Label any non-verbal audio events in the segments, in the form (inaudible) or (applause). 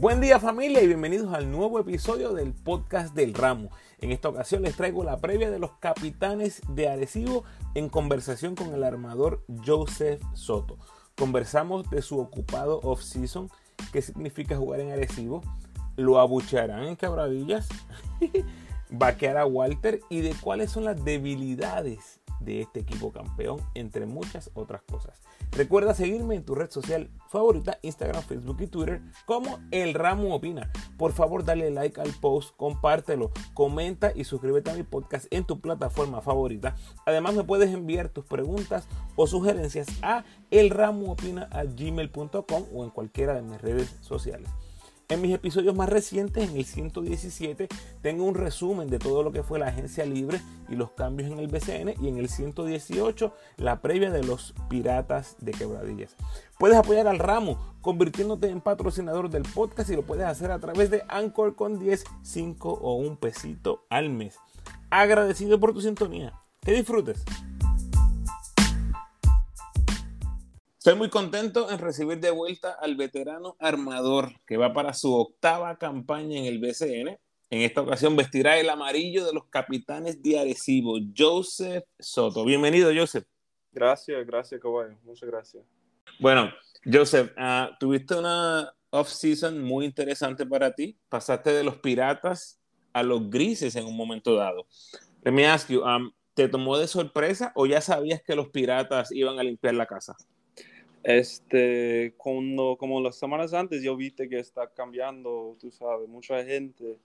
Buen día familia y bienvenidos al nuevo episodio del podcast del ramo. En esta ocasión les traigo la previa de los capitanes de Arecibo en conversación con el armador Joseph Soto. Conversamos de su ocupado off-season, qué significa jugar en Arecibo, lo abuchearán en quebradillas, (laughs) vaquear a Walter y de cuáles son las debilidades de este equipo campeón, entre muchas otras cosas. Recuerda seguirme en tu red social favorita, Instagram, Facebook y Twitter, como El Ramo Opina. Por favor, dale like al post, compártelo, comenta y suscríbete a mi podcast en tu plataforma favorita. Además, me puedes enviar tus preguntas o sugerencias a elramoopina.gmail.com o en cualquiera de mis redes sociales. En mis episodios más recientes, en el 117, tengo un resumen de todo lo que fue la agencia libre y los cambios en el BCN. Y en el 118, la previa de los piratas de quebradillas. Puedes apoyar al ramo convirtiéndote en patrocinador del podcast y lo puedes hacer a través de Anchor con 10, 5 o un pesito al mes. Agradecido por tu sintonía. Que disfrutes. Estoy muy contento en recibir de vuelta al veterano armador que va para su octava campaña en el BCN. En esta ocasión vestirá el amarillo de los capitanes de Arecibo, Joseph Soto. Bienvenido, Joseph. Gracias, gracias, caballo. Muchas gracias. Bueno, Joseph, uh, tuviste una off-season muy interesante para ti. Pasaste de los piratas a los grises en un momento dado. Let me ask you, um, ¿te tomó de sorpresa o ya sabías que los piratas iban a limpiar la casa? Este, cuando, como las semanas antes, yo viste que está cambiando, tú sabes, mucha gente.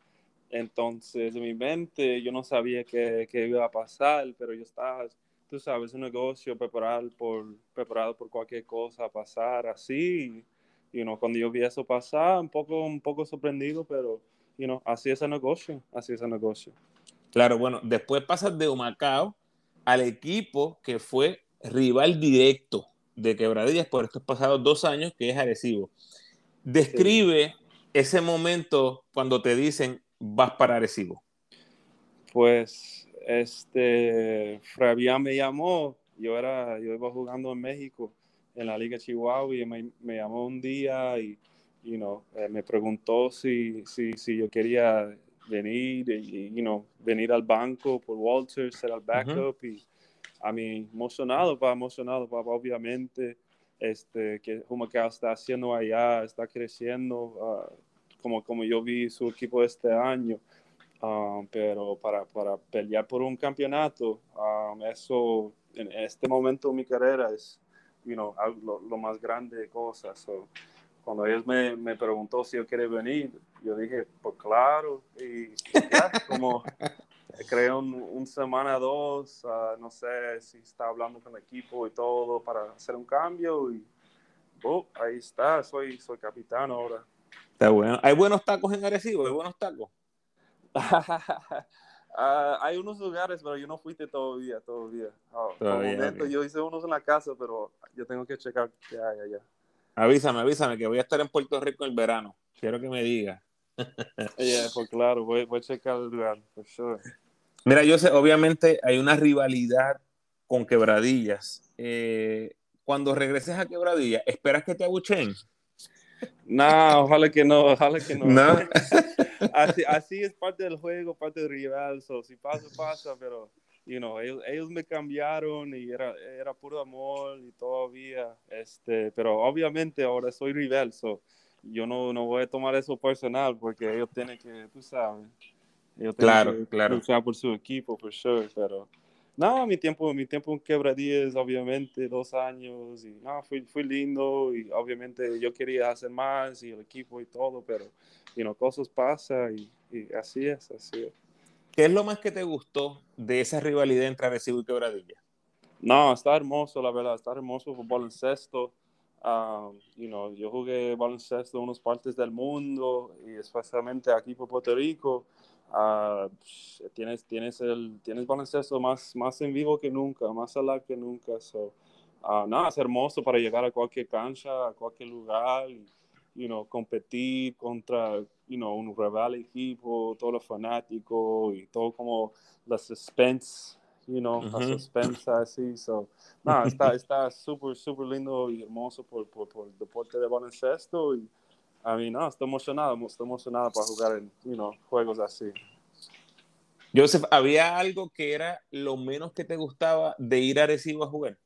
Entonces, en mi mente, yo no sabía qué, qué iba a pasar, pero yo estaba, tú sabes, un negocio preparado por, preparado por cualquier cosa pasar así. You know, cuando yo vi eso pasar, un poco, un poco sorprendido, pero, you know, así es el negocio, así es el negocio. Claro, bueno, después pasas de Humacao al equipo que fue rival directo de Quebradillas por estos pasados dos años, que es Arecibo. Describe sí. ese momento cuando te dicen vas para Arecibo. Pues, este, Fabián me llamó, yo, era, yo iba jugando en México, en la Liga Chihuahua, y me, me llamó un día y, you know, eh, me preguntó si, si, si yo quería venir, y, you know, venir al banco por Walter, ser el backup, uh -huh. y a mí emocionado, pa, emocionado, pa, obviamente, este, que Humacao está haciendo allá, está creciendo, uh, como, como yo vi su equipo este año, um, pero para, para pelear por un campeonato, um, eso en este momento de mi carrera es, you know, lo, lo más grande de cosas. So, cuando ellos me, me preguntó si yo quería venir, yo dije, pues claro, y ya, como (laughs) creo un, un semana, dos, uh, no sé si está hablando con el equipo y todo para hacer un cambio y oh, ahí está, soy, soy capitán ahora. Está bueno. ¿Hay buenos tacos en Arecibo? ¿Hay buenos tacos? uh, (laughs) hay unos lugares, pero yo no fuiste todavía, todavía. Oh, todavía momento, okay. Yo hice unos en la casa, pero yo tengo que checar qué hay allá. Avísame, avísame, que voy a estar en Puerto Rico el verano. Quiero que me digas. (laughs) yeah, pues claro, voy, voy a checar el lugar, for sure. Mira, yo sé, obviamente hay una rivalidad con Quebradillas. Eh, cuando regreses a Quebradillas, ¿esperas que te abuchen? No, ojalá que no, ojalá que no. ¿No? (laughs) así, así, es parte del juego, parte del rival. So, si pasa, pasa, pero you know, ellos, ellos, me cambiaron y era, era puro amor y todavía, este, pero obviamente ahora soy rival, so, yo no, no voy a tomar eso personal porque ellos tienen que, tú sabes, ellos claro, tienen que claro. luchar por su equipo, por sure, pero no, mi tiempo, mi tiempo en Quebradillas, obviamente, dos años, y no, fue, fue lindo, y obviamente yo quería hacer más, y el equipo y todo, pero, you know, cosas pasan, y, y así es, así es. ¿Qué es lo más que te gustó de esa rivalidad entre Arecibo y Quebradilla? No, está hermoso, la verdad, está hermoso por baloncesto. Um, you know, yo jugué baloncesto en unas partes del mundo y especialmente aquí por Puerto Rico. Uh, tienes, tienes, el, tienes baloncesto más, más en vivo que nunca, más allá que nunca. So, uh, no, es hermoso para llegar a cualquier cancha, a cualquier lugar. Y, you know, competir contra, you know, un rival equipo, todos los fanáticos y todo como la suspense, you know, uh -huh. la suspense así. So, no, está está súper, súper lindo y hermoso por, por, por el deporte de baloncesto y a mí no, estoy emocionado, estoy emocionado para jugar en you know, juegos así. Joseph, ¿había algo que era lo menos que te gustaba de ir a Arecibo a jugar?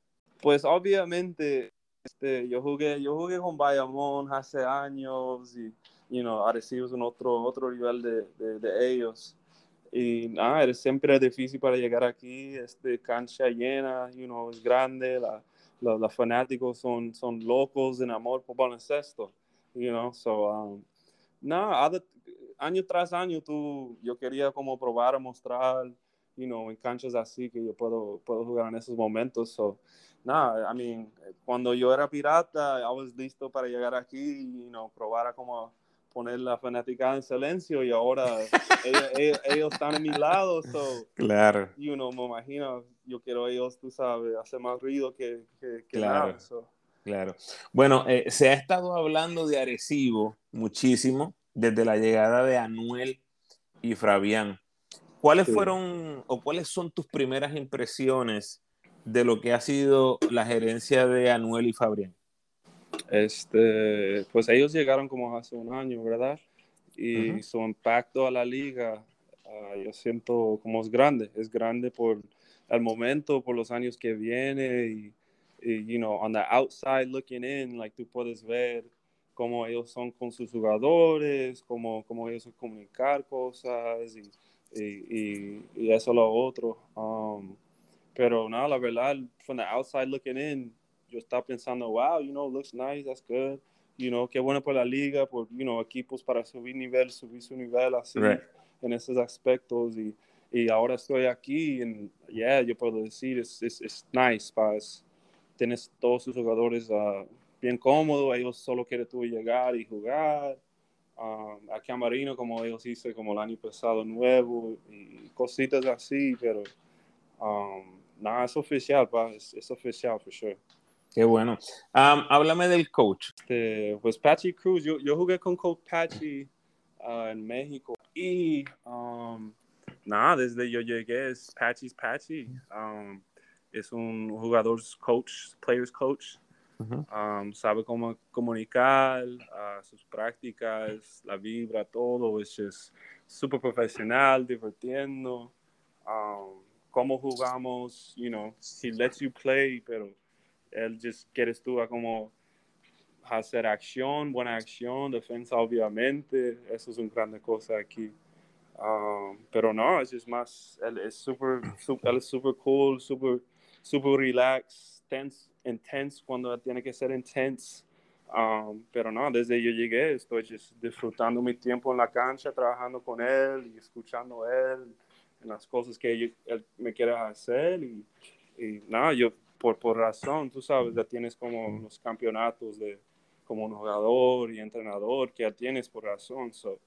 Pues obviamente, este, yo jugué, yo jugué con Bayamón hace años y, you know, Arecibo es un otro, otro nivel de, de, de ellos. Y nada, es siempre difícil para llegar aquí, este, cancha llena, you know, es grande, la, la, los fanáticos son, son locos en amor por baloncesto, you know, so, um, nada, año tras año tú, yo quería como probar, mostrar, you know, en canchas así que yo puedo, puedo jugar en esos momentos, so, nada, I mean, cuando yo era pirata, I was listo para llegar aquí y, you know, probar como poner la fanática en silencio y ahora (laughs) ellos, ellos, están a mi lado, so, claro. You know, me imagino, yo quiero ellos, tú sabes, hacer más ruido que, que, que claro. nada, so. Claro. Bueno, eh, se ha estado hablando de Arecibo muchísimo desde la llegada de Anuel y Fabián. ¿Cuáles Sí. fueron o cuáles son tus primeras impresiones de lo que ha sido la gerencia de Anuel y Fabián? Este, pues ellos llegaron como hace un año, ¿verdad? Y su impacto a la liga, ah, yo siento como es grande, es grande por el momento, por los años que viene y, you know, on the outside looking in, like tú puedes ver cómo ellos son con sus jugadores, cómo, cómo ellos comunicar cosas y, y, y, y eso lo otro. Um, pero no, la verdad, from the outside looking in, yo estaba pensando, wow, you know, looks nice, that's good. You know, qué bueno por la liga, por, you know, equipos para subir nivel, subir su nivel así, Right. en esos aspectos. Y, y ahora estoy aquí y, yeah, yo puedo decir, es nice, paz. Tienes todos sus jugadores ah, bien cómodos, ellos solo quieren tú llegar y jugar. Um, aquí a Marino, como ellos hice como el año pasado, nuevo, y cositas así, pero um, nada, es oficial, pa, es, es oficial, for sure. Qué bueno. Am, háblame del coach. Este, pues Pachi Cruz, yo, yo jugué con Coach Pachi ah, en México y um, nada, desde yo llegué es Pachi's Pachi. Es un jugador coach, players coach. Um, sabe cómo comunicar, ah, sus prácticas, la vibra, todo. Es just súper profesional, divirtiendo. Um, cómo jugamos, you know, he lets you play, pero él just quieres tú a como hacer acción, buena acción, defensa obviamente, eso es una grande cosa aquí. Um, pero no, es just más, él es super, su- él es super cool, super, super relax, tense, intense cuando tiene que ser intense. Um, pero no, desde yo llegué estoy disfrutando mi tiempo en la cancha, trabajando con él y escuchando él en las cosas que yo- él me quiere hacer y, y nada, yo por, por razón, tú sabes, ya tienes como los campeonatos de como un jugador y entrenador que ya tienes por razón, so,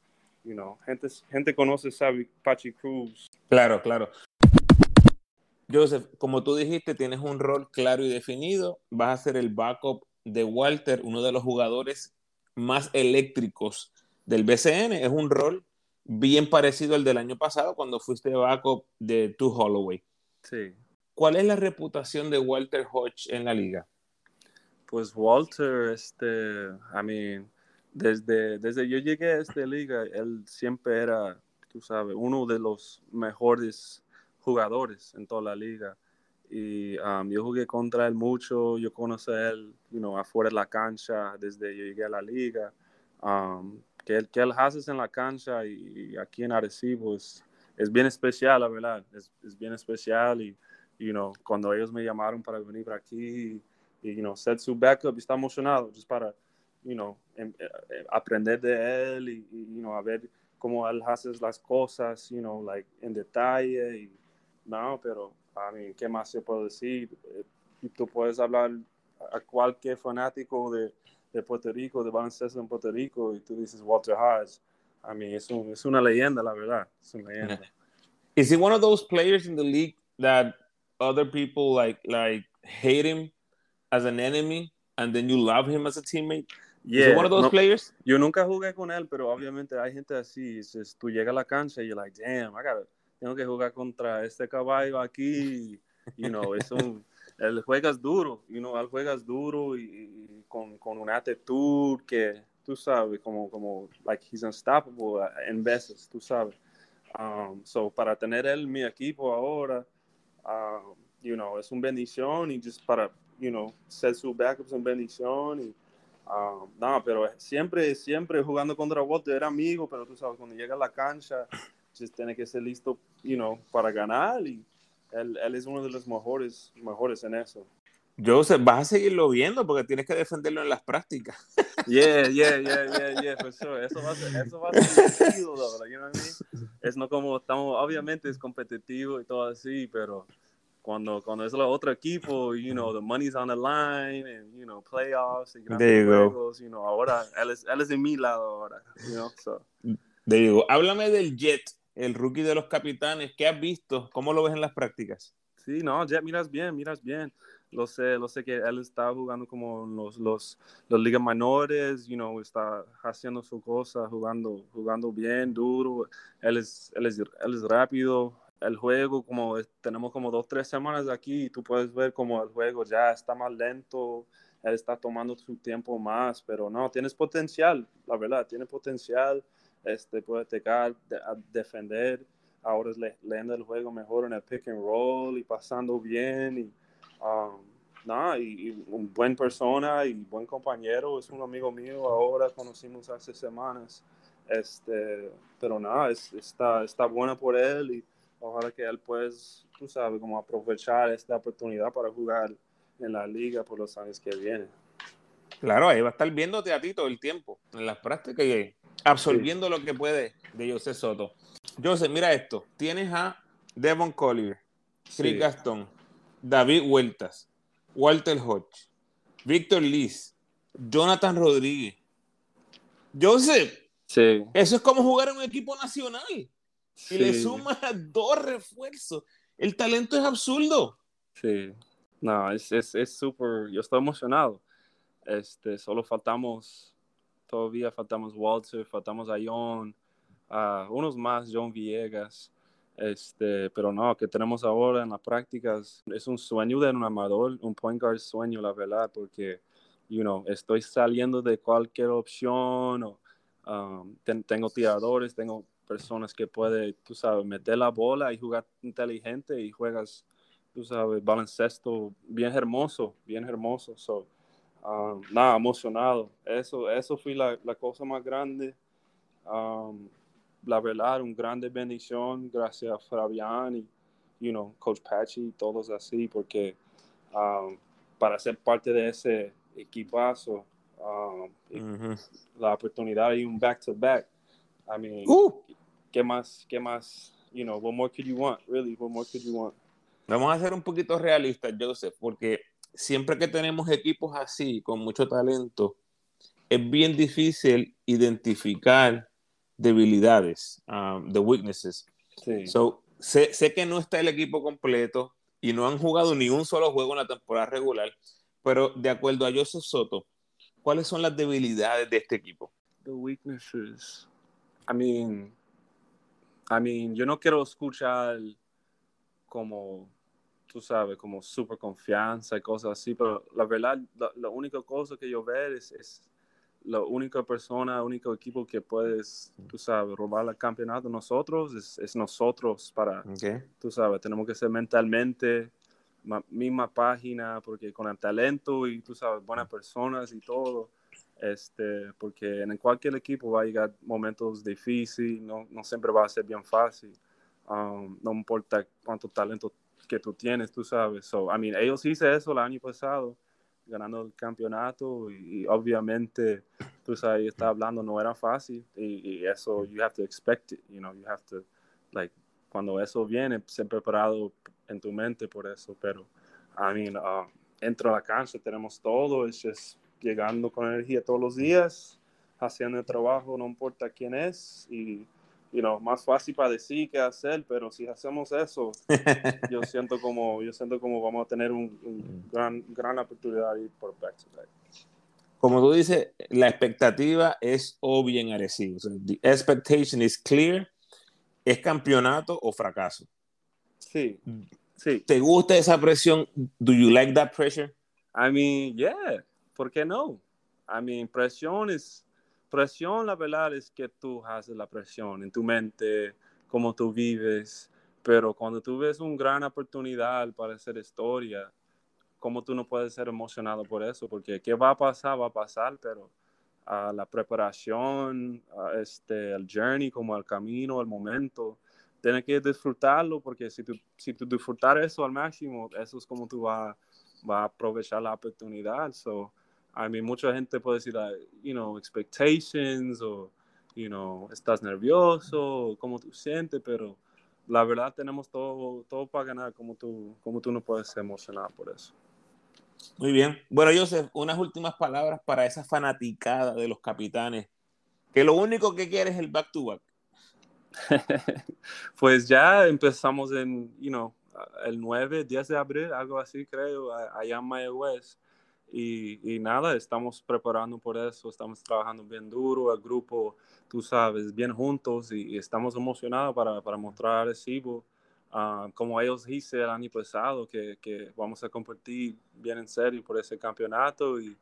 you know, gente, gente conoce, sabe Pachi Cruz, Claro, claro. Joseph, como tú dijiste, tienes un rol claro y definido. Vas a ser el backup de Walter, uno de los jugadores más eléctricos del BCN. Es un rol bien parecido al del año pasado cuando fuiste backup de Tu Holloway. sí. ¿Cuál es la reputación de Walter Hodge en la liga? Pues Walter, este, I mean, desde, desde yo llegué a esta liga, él siempre era, tú sabes, uno de los mejores jugadores en toda la liga. Y um, yo jugué contra él mucho, yo conocí a él, you know, afuera de la cancha, desde yo llegué a la liga. Um, que, él, que él hace en la cancha y, y aquí en Arecibo es, es bien especial, la verdad, es, es bien especial. Y, you know, cuando ellos me llamaron para venir para aquí, y, you know, set su backup, está emocionado, just para, you know, em, eh, aprender de él y, y, you know, a ver cómo él hace las cosas, you know, like, en detalle y, no, pero, I mean, ¿qué más se puede decir? Eh, Y tú puedes hablar a cualquier fanático de, de Puerto Rico, de baloncesto en Puerto Rico, y tú dices Walter Hodge, I mean, es, un, es una leyenda, la verdad, es una leyenda. (laughs) Is he one of those players in the league that other people like like hate him as an enemy and then you love him as a teammate? Is he one of those no- players? Yo nunca jugué con él, pero obviamente hay gente así. es- es- tú llegas a la cancha y you're like, damn, I gotta- tengo que jugar contra este caballo aquí. You know, es un, (laughs) él juegas duro, you know, él juegas duro y, y con, con una actitud que, tú sabes, como, como, like, he's unstoppable en veces, tú sabes. Um, so, para tener él mi equipo ahora, um, you know, es una bendición y just para, you know, ser su backup es una bendición y, um, no, pero siempre, siempre jugando contra Walter era amigo, pero tú sabes, cuando llega a la cancha, just tiene que ser listo, you know, para ganar y él, él es uno de los mejores, mejores en eso. Joseph, vas a seguirlo viendo porque tienes que defenderlo en las prácticas. (laughs) Yeah, yeah, yeah, yeah, yeah, for sure. Eso va a ser, eso va a ser divertido, you know what I mean? Es no como estamos, obviamente es competitivo y todo así, pero cuando, cuando es el otro equipo, you know, the money's on the line, and, you know, playoffs, y you juegos, you know, ahora, él es, él es de mi lado ahora, you know, so. There you go. Háblame del Jet, el rookie de los capitanes, ¿qué has visto? ¿Cómo lo ves en las prácticas? Sí, no, Jet, miras bien, miras bien lo sé, lo sé que él está jugando como los, los, los ligas menores, you know, está haciendo su cosa, jugando, jugando bien, duro, él es, él es, él es rápido, el juego, como tenemos como dos, tres semanas aquí, tú puedes ver como el juego ya está más lento, él está tomando su tiempo más, pero no, tienes potencial, la verdad, tiene potencial, este, puede tecar, defender, ahora es leyendo el juego mejor en el pick and roll y pasando bien y Um, nada, y, un buen persona y buen compañero, es un amigo mío ahora, conocimos hace semanas, este, pero nada, está, está buena por él y ojalá que él pues, tú sabes, como aprovechar esta oportunidad para jugar en la liga por los años que vienen. Claro, ahí va a estar viéndote a ti todo el tiempo, en las prácticas y absorbiendo lo que puede de José Soto. José, mira esto, tienes a Devon Collier, Chris Gastón, David Huertas, Walter Hodge, Víctor Liz, Jonathan Rodríguez. Joseph, sí. eso es como jugar en un equipo nacional. Y le sumas dos refuerzos. El talento es absurdo. Sí. No, es súper. Es, yo estoy emocionado. Este, solo faltamos, todavía faltamos Walter, faltamos a John, a unos más, John Villegas. Este, pero no, que tenemos ahora en las prácticas es un sueño de un amador, un point guard sueño, la verdad, porque, you know, estoy saliendo de cualquier opción, o, um, tengo tiradores, tengo personas que pueden, tú sabes, meter la bola y jugar inteligente y juegas, tú sabes, baloncesto bien hermoso, bien hermoso. So, um, nada, emocionado. Eso, eso fue la, la cosa más grande. Um, la verdad, una grande bendición gracias a Fabián y, you know, Coach Patchy y todos así, porque um, para ser parte de ese equipazo, um, la oportunidad y un back-to-back, I mean, uh. ¿qué más, qué más, you know, what more could you want, really, what more could you want? Vamos a ser un poquito realistas, Joseph, porque siempre que tenemos equipos así, con mucho talento, es bien difícil identificar debilidades, um, the weaknesses. So, sé, sé, que no está el equipo completo y no han jugado ni un solo juego en la temporada regular, pero de acuerdo a Joseph Soto, ¿cuáles son las debilidades de este equipo? The weaknesses. I mean, I mean, yo no quiero escuchar como, tú sabes, como super confianza y cosas así, pero la verdad, la, única cosa que yo veo es, es la única persona, el único equipo que puedes, tú sabes, robar el campeonato. Nosotros es, nosotros para, tú sabes, tenemos que ser mentalmente misma página porque con el talento y tú sabes, buenas personas y todo, este, porque en cualquier equipo va a llegar momentos difíciles, no, no siempre va a ser bien fácil, um, no importa cuánto talento que tú tienes, tú sabes. So, I mean, ellos hice eso el año pasado ganando el campeonato y, obviamente, tú sabes, está hablando, no era fácil y, eso, you have to expect it, you know, you have to, like, cuando eso viene, ser preparado en tu mente por eso, pero, I mean, uh, entro a la cancha, tenemos todo, es just llegando con energía todos los días, haciendo el trabajo, no importa quién es, y you know, más fácil para decir que hacer, pero si hacemos eso, (laughs) yo siento como, yo siento como vamos a tener un, gran, gran oportunidad por back to back. Como tú dices, la expectativa es obvia en Arecibo. the expectation is clear. ¿Es campeonato o fracaso? Sí, sí. ¿Te gusta esa presión? Do you like that pressure? I mean, yeah. ¿Por qué no? I mean, presión es presión, la verdad es que tú haces la presión en tu mente, cómo tú vives, pero cuando tú ves una gran oportunidad para hacer historia, ¿cómo tú no puedes ser emocionado por eso? Porque qué va a pasar, va a pasar, pero a la preparación, a este, el journey, como el camino, el momento, tienes que disfrutarlo porque si tú, si tú disfrutar eso al máximo, eso es como tú vas va a aprovechar la oportunidad. So, I mean, mucha gente puede decir, you know, expectations o, you know, estás nervioso, cómo tú sientes, pero la verdad tenemos todo, todo para ganar, como tú, como tú no puedes emocionar por eso. Muy bien. Bueno, Joseph, unas últimas palabras para esa fanaticada de los capitanes, que lo único que quiere es el back-to-back. (laughs) pues ya empezamos en, you know, el 9, 10 de abril, algo así creo, allá en Mayagüez. Y, y, nada, estamos preparando por eso, estamos trabajando bien duro, el grupo, tú sabes, bien juntos y, estamos emocionados para, para mostrar Arecibo, uh, como ellos hice el año pasado, que, que, vamos a competir bien en serio por ese campeonato y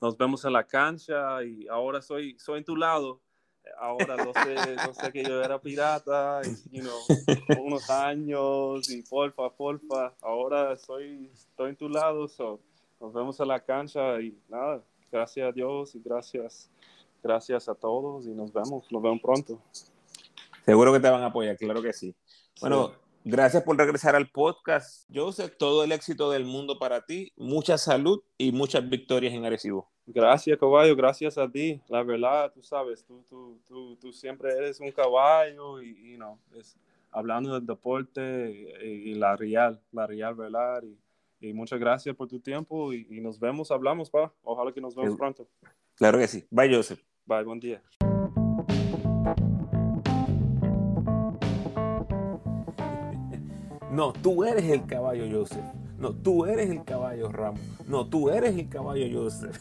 nos vemos en la cancha y ahora soy, soy en tu lado. Ahora no sé, no sé que yo era pirata, y, you know, unos años y porfa, porfa, ahora soy, estoy en tu lado, so, nos vemos en la cancha y nada, gracias a Dios y gracias, gracias a todos y nos vemos, nos vemos pronto. Seguro que te van a apoyar, claro que sí. Bueno, gracias por regresar al podcast. Joseph, todo el éxito del mundo para ti, mucha salud y muchas victorias en Arecibo. Gracias, caballo, gracias a ti. La verdad, tú sabes, tú, tú, tú, tú siempre eres un caballo y, no, es, hablando del deporte y, la real, la real, ¿verdad? Y, y, muchas gracias por tu tiempo y, nos vemos, hablamos, pa. Ojalá que nos vemos pronto. Claro que sí. Bye, Joseph. Bye, buen día. No, tú eres el caballo, Joseph. No, tú eres el caballo Ramos. No, tú eres el caballo Joseph.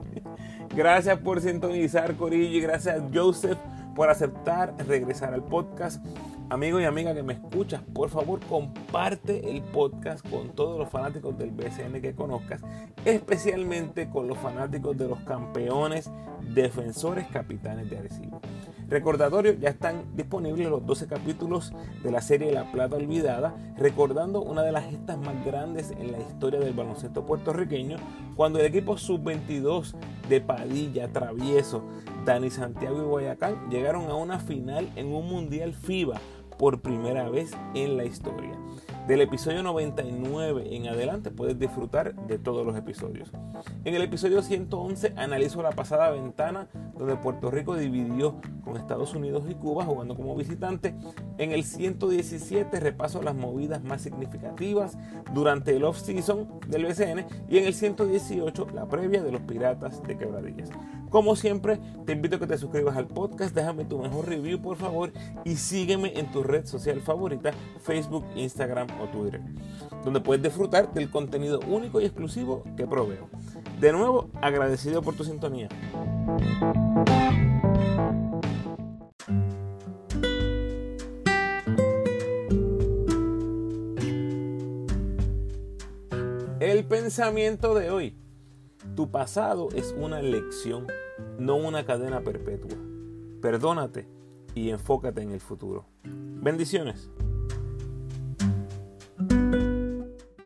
(laughs) gracias por sintonizar, Corillo, y gracias Joseph por aceptar regresar al podcast. Amigo y amiga que me escuchas, por favor comparte el podcast con todos los fanáticos del BCN que conozcas, especialmente con los fanáticos de los campeones, defensores, capitanes de Arecibo. Recordatorio, ya están disponibles los 12 capítulos de la serie La Plata Olvidada, recordando una de las gestas más grandes en la historia del baloncesto puertorriqueño, cuando el equipo sub-22 de Padilla, Travieso, Dani Santiago y Guayacán llegaron a una final en un Mundial FIBA por primera vez en la historia. Del episodio 99 en adelante puedes disfrutar de todos los episodios. En el episodio 111 analizo la pasada ventana donde Puerto Rico dividió con Estados Unidos y Cuba jugando como visitante. En el 117 repaso las movidas más significativas durante el off-season del BCN y en el 118 la previa de los Piratas de Quebradillas. Como siempre, te invito a que te suscribas al podcast, déjame tu mejor review por favor y sígueme en tu red social favorita, Facebook, Instagram o Twitter, donde puedes disfrutar del contenido único y exclusivo que proveo. De nuevo, agradecido por tu sintonía. El pensamiento de hoy. Tu pasado es una lección, no una cadena perpetua. Perdónate y enfócate en el futuro. Bendiciones.